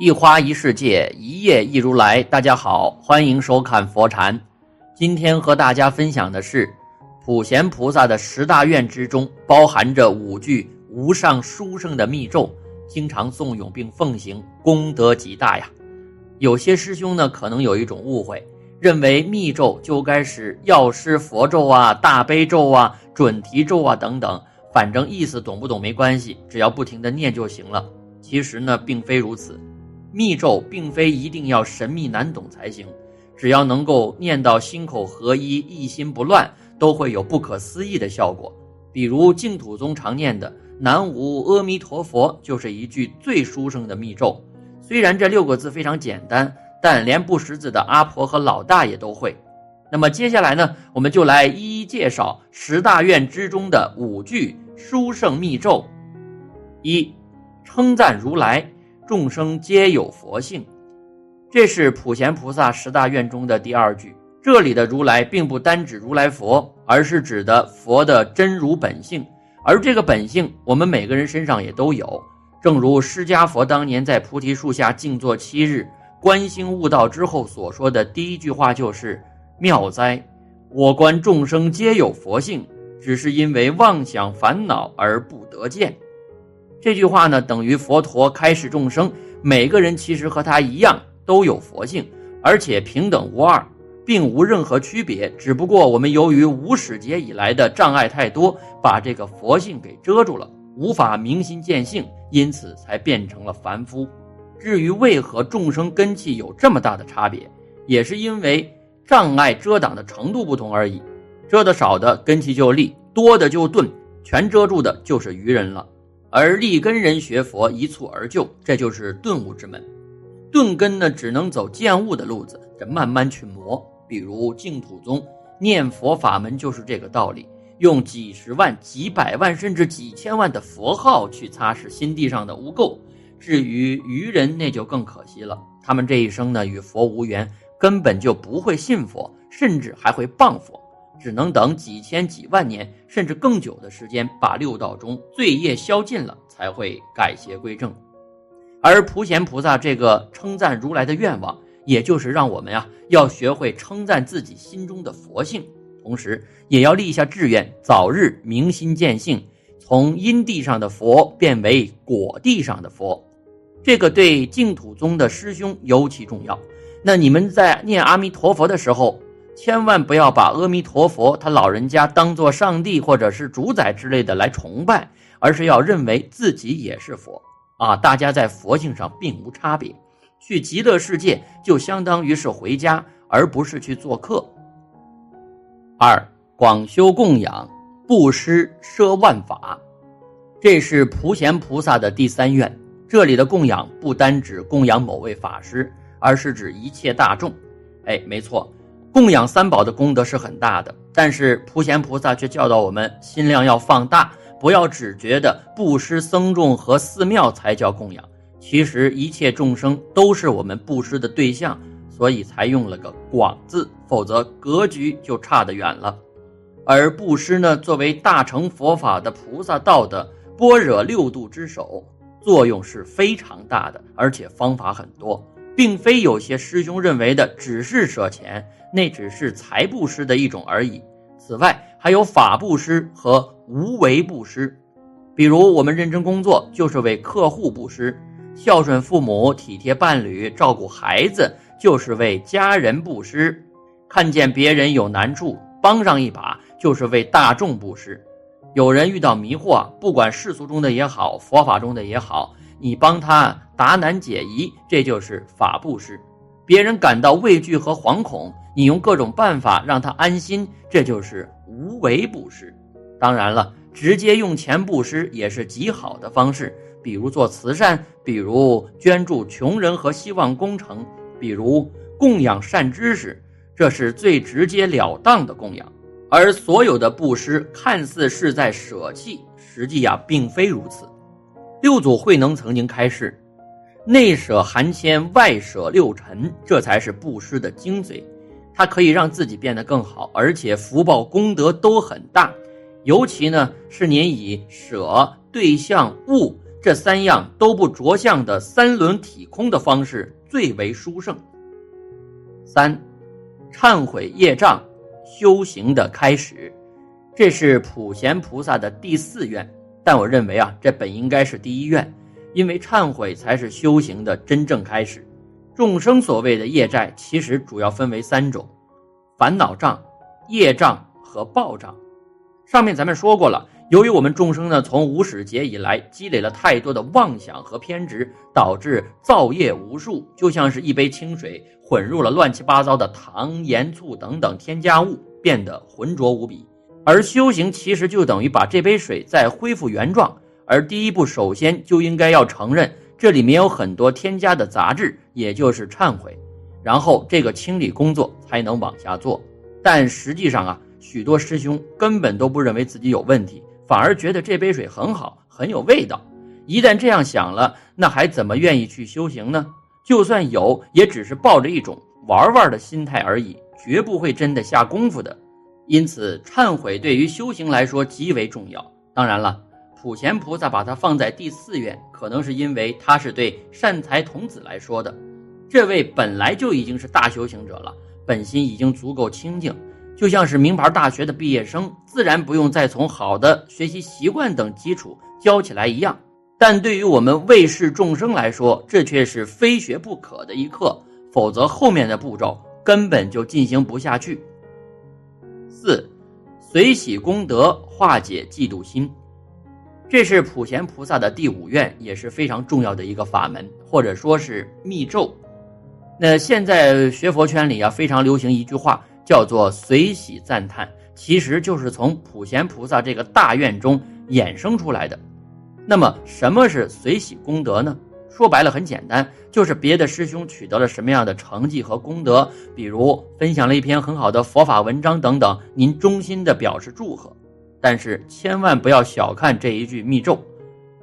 一花一世界，一叶一如来。大家好，欢迎收看佛禅。今天和大家分享的是普贤菩萨的十大愿之中，包含着五句无上殊胜的密咒，经常诵咏并奉行，功德极大呀。有些师兄呢，可能有一种误会，认为密咒就该是药师佛咒啊、大悲咒啊、准提咒啊等等，反正意思懂不懂没关系，只要不停的念就行了。其实呢，并非如此。密咒并非一定要神秘难懂才行，只要能够念到心口合一、一心不乱，都会有不可思议的效果。比如净土宗常念的“南无阿弥陀佛”，就是一句最殊胜的密咒。虽然这六个字非常简单，但连不识字的阿婆和老大爷都会。那么接下来呢，我们就来一一介绍十大愿之中的五句殊胜密咒。一，称赞如来。众生皆有佛性，这是普贤菩萨十大愿中的第二句。这里的如来并不单指如来佛，而是指的佛的真如本性。而这个本性，我们每个人身上也都有。正如释迦佛当年在菩提树下静坐七日，观心悟道之后所说的第一句话就是：“妙哉，我观众生皆有佛性，只是因为妄想烦恼而不得见。”这句话呢，等于佛陀开示众生，每个人其实和他一样都有佛性，而且平等无二，并无任何区别。只不过我们由于无始劫以来的障碍太多，把这个佛性给遮住了，无法明心见性，因此才变成了凡夫。至于为何众生根气有这么大的差别，也是因为障碍遮挡的程度不同而已。遮得少的根气就立，多的就钝，全遮住的就是愚人了。而立根人学佛一蹴而就，这就是顿悟之门。顿根呢，只能走见悟的路子，这慢慢去磨。比如净土宗念佛法门就是这个道理，用几十万、几百万甚至几千万的佛号去擦拭心地上的污垢。至于愚人，那就更可惜了。他们这一生呢，与佛无缘，根本就不会信佛，甚至还会谤佛。只能等几千几万年，甚至更久的时间，把六道中罪业消尽了，才会改邪归正。而普贤菩萨这个称赞如来的愿望，也就是让我们啊，要学会称赞自己心中的佛性，同时也要立下志愿，早日明心见性，从因地上的佛变为果地上的佛。这个对净土宗的师兄尤其重要。那你们在念阿弥陀佛的时候。千万不要把阿弥陀佛他老人家当做上帝或者是主宰之类的来崇拜，而是要认为自己也是佛啊！大家在佛性上并无差别，去极乐世界就相当于是回家，而不是去做客。二广修供养，布施摄万法，这是普贤菩萨的第三愿。这里的供养不单指供养某位法师，而是指一切大众。哎，没错。供养三宝的功德是很大的，但是普贤菩萨却教导我们心量要放大，不要只觉得布施僧众和寺庙才叫供养。其实一切众生都是我们布施的对象，所以才用了个广字，否则格局就差得远了。而布施呢，作为大乘佛法的菩萨道的般若六度之首，作用是非常大的，而且方法很多。并非有些师兄认为的只是舍钱，那只是财布施的一种而已。此外，还有法布施和无为布施。比如，我们认真工作就是为客户布施；孝顺父母、体贴伴侣、照顾孩子就是为家人布施；看见别人有难处，帮上一把就是为大众布施。有人遇到迷惑，不管世俗中的也好，佛法中的也好。你帮他答难解疑，这就是法布施；别人感到畏惧和惶恐，你用各种办法让他安心，这就是无为布施。当然了，直接用钱布施也是极好的方式，比如做慈善，比如捐助穷人和希望工程，比如供养善知识，这是最直截了当的供养。而所有的布施看似是在舍弃，实际呀并非如此。六祖慧能曾经开示：“内舍寒谦，外舍六尘，这才是布施的精髓。它可以让自己变得更好，而且福报功德都很大。尤其呢，是您以舍对象物这三样都不着相的三轮体空的方式最为殊胜。三，忏悔业障，修行的开始，这是普贤菩萨的第四愿。但我认为啊，这本应该是第一愿，因为忏悔才是修行的真正开始。众生所谓的业债，其实主要分为三种：烦恼障、业障和报障。上面咱们说过了，由于我们众生呢，从无始劫以来积累了太多的妄想和偏执，导致造业无数，就像是一杯清水混入了乱七八糟的糖、盐、醋等等添加物，变得浑浊无比。而修行其实就等于把这杯水再恢复原状，而第一步首先就应该要承认这里面有很多添加的杂质，也就是忏悔，然后这个清理工作才能往下做。但实际上啊。许多师兄根本都不认为自己有问题，反而觉得这杯水很好，很有味道。一旦这样想了，那还怎么愿意去修行呢？就算有，也只是抱着一种玩玩的心态而已，绝不会真的下功夫的。因此，忏悔对于修行来说极为重要。当然了，普贤菩萨把它放在第四愿，可能是因为他是对善财童子来说的。这位本来就已经是大修行者了，本心已经足够清净。就像是名牌大学的毕业生，自然不用再从好的学习习惯等基础教起来一样。但对于我们为世众生来说，这却是非学不可的一课，否则后面的步骤根本就进行不下去。四，随喜功德，化解嫉妒心，这是普贤菩萨的第五愿，也是非常重要的一个法门，或者说是密咒。那现在学佛圈里啊，非常流行一句话。叫做随喜赞叹，其实就是从普贤菩萨这个大愿中衍生出来的。那么，什么是随喜功德呢？说白了很简单，就是别的师兄取得了什么样的成绩和功德，比如分享了一篇很好的佛法文章等等，您衷心的表示祝贺。但是千万不要小看这一句密咒，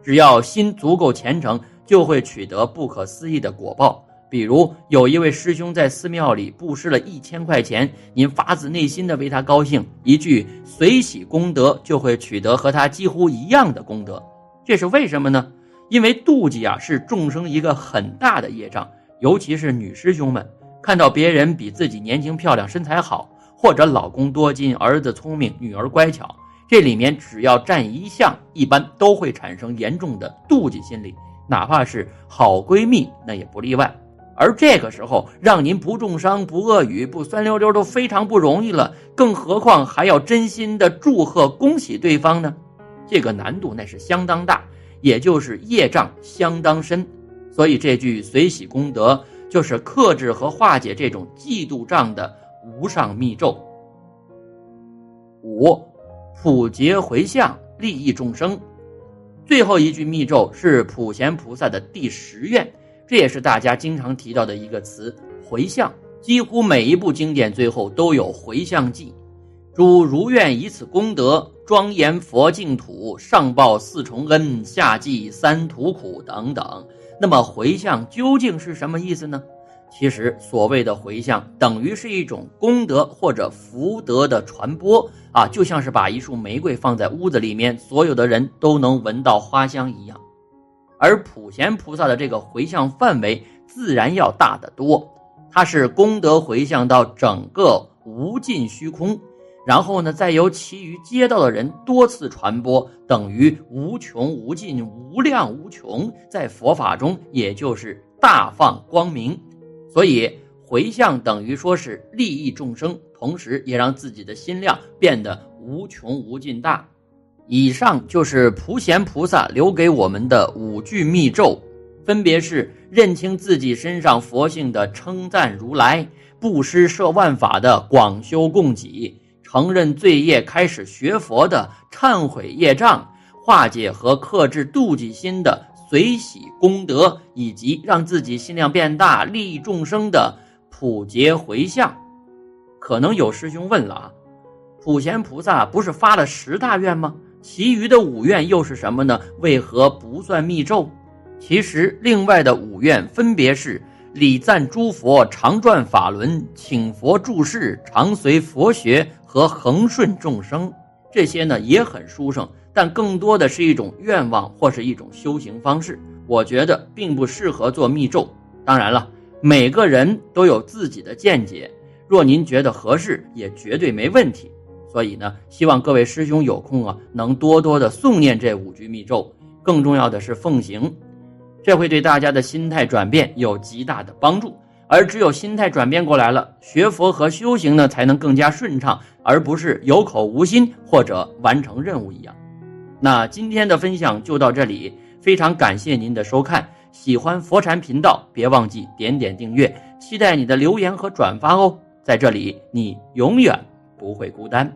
只要心足够虔诚，就会取得不可思议的果报。比如有一位师兄在寺庙里布施了一千块钱，您发自内心的为他高兴，一句随喜功德就会取得和他几乎一样的功德，这是为什么呢？因为妒忌啊是众生一个很大的业障，尤其是女师兄们看到别人比自己年轻漂亮、身材好，或者老公多金、儿子聪明、女儿乖巧，这里面只要占一项，一般都会产生严重的妒忌心理，哪怕是好闺蜜，那也不例外。而这个时候，让您不重伤、不恶语、不酸溜溜都非常不容易了，更何况还要真心的祝贺、恭喜对方呢？这个难度那是相当大，也就是业障相当深。所以这句随喜功德，就是克制和化解这种嫉妒障的无上密咒。五，普劫回向，利益众生。最后一句密咒是普贤菩萨的第十愿。这也是大家经常提到的一个词“回向”，几乎每一部经典最后都有回向偈。主如愿以此功德，庄严佛净土，上报四重恩，下济三途苦等等。那么回向究竟是什么意思呢？其实所谓的回向，等于是一种功德或者福德的传播啊，就像是把一束玫瑰放在屋子里面，所有的人都能闻到花香一样。而普贤菩萨的这个回向范围自然要大得多，它是功德回向到整个无尽虚空，然后呢，再由其余街道的人多次传播，等于无穷无尽、无量无穷，在佛法中也就是大放光明。所以回向等于说是利益众生，同时也让自己的心量变得无穷无尽大。以上就是普贤菩萨留给我们的五句密咒，分别是认清自己身上佛性的称赞如来，布施摄万法的广修供给，承认罪业开始学佛的忏悔业障，化解和克制妒忌心的随喜功德，以及让自己心量变大利益众生的普劫回向。可能有师兄问了啊，普贤菩萨不是发了十大愿吗？其余的五愿又是什么呢？为何不算密咒？其实另外的五愿分别是礼赞诸佛、常转法轮、请佛注释、常随佛学和恒顺众生。这些呢也很殊胜，但更多的是一种愿望或是一种修行方式。我觉得并不适合做密咒。当然了，每个人都有自己的见解。若您觉得合适，也绝对没问题。所以呢，希望各位师兄有空啊，能多多的诵念这五句密咒。更重要的是奉行，这会对大家的心态转变有极大的帮助。而只有心态转变过来了，学佛和修行呢，才能更加顺畅，而不是有口无心或者完成任务一样。那今天的分享就到这里，非常感谢您的收看。喜欢佛禅频道，别忘记点点订阅，期待你的留言和转发哦。在这里，你永远不会孤单。